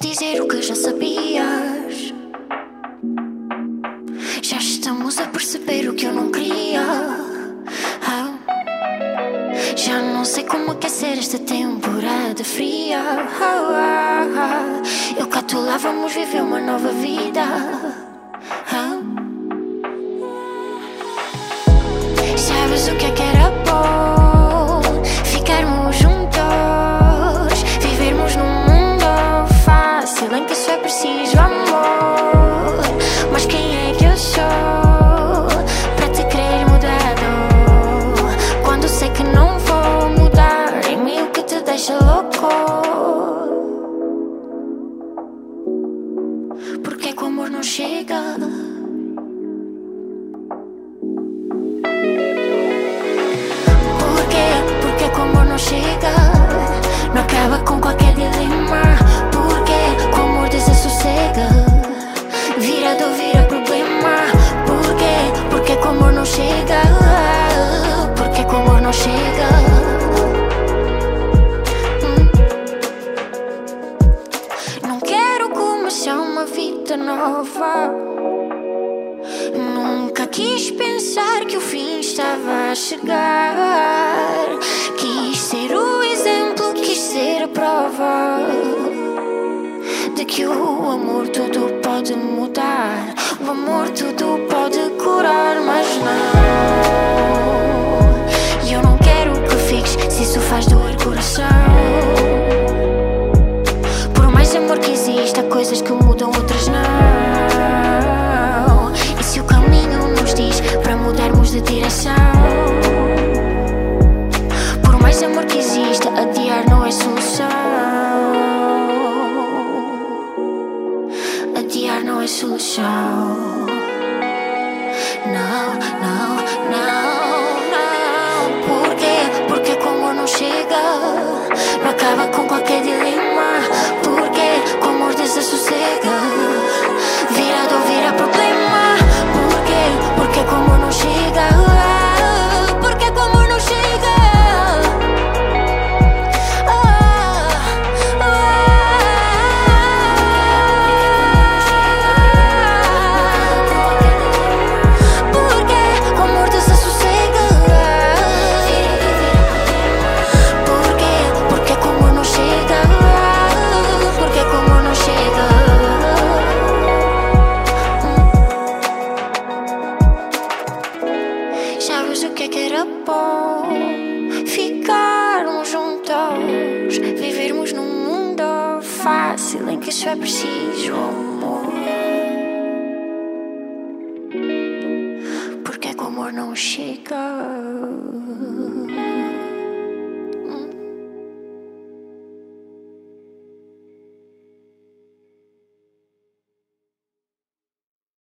dizer o que já sabias. Já estamos a perceber o que eu não queria. Ah. Já não sei como aquecer esta temporada fria. Ah. Eu cá tu lá vamos viver uma nova vida. Ah. Sabes o que é que era bom? Chega? Porquê? Porque que o amor não chega? Não acaba com qualquer dilema. Porquê? Que o amor desassossega. Vira do vira problema. Porquê? Porque que o amor não chega? Porque que o amor não chega? Hum. Não quero começar uma vida nova. Nunca quis pensar que o fim estava a chegar. Quis ser o exemplo, quis ser a prova de que o amor tudo pode mudar. O amor tudo solução. Não, não, não, Sabes o que é que era bom? Ficarmos juntos Vivermos num mundo fácil Em que só é preciso amor Porque que o amor não chega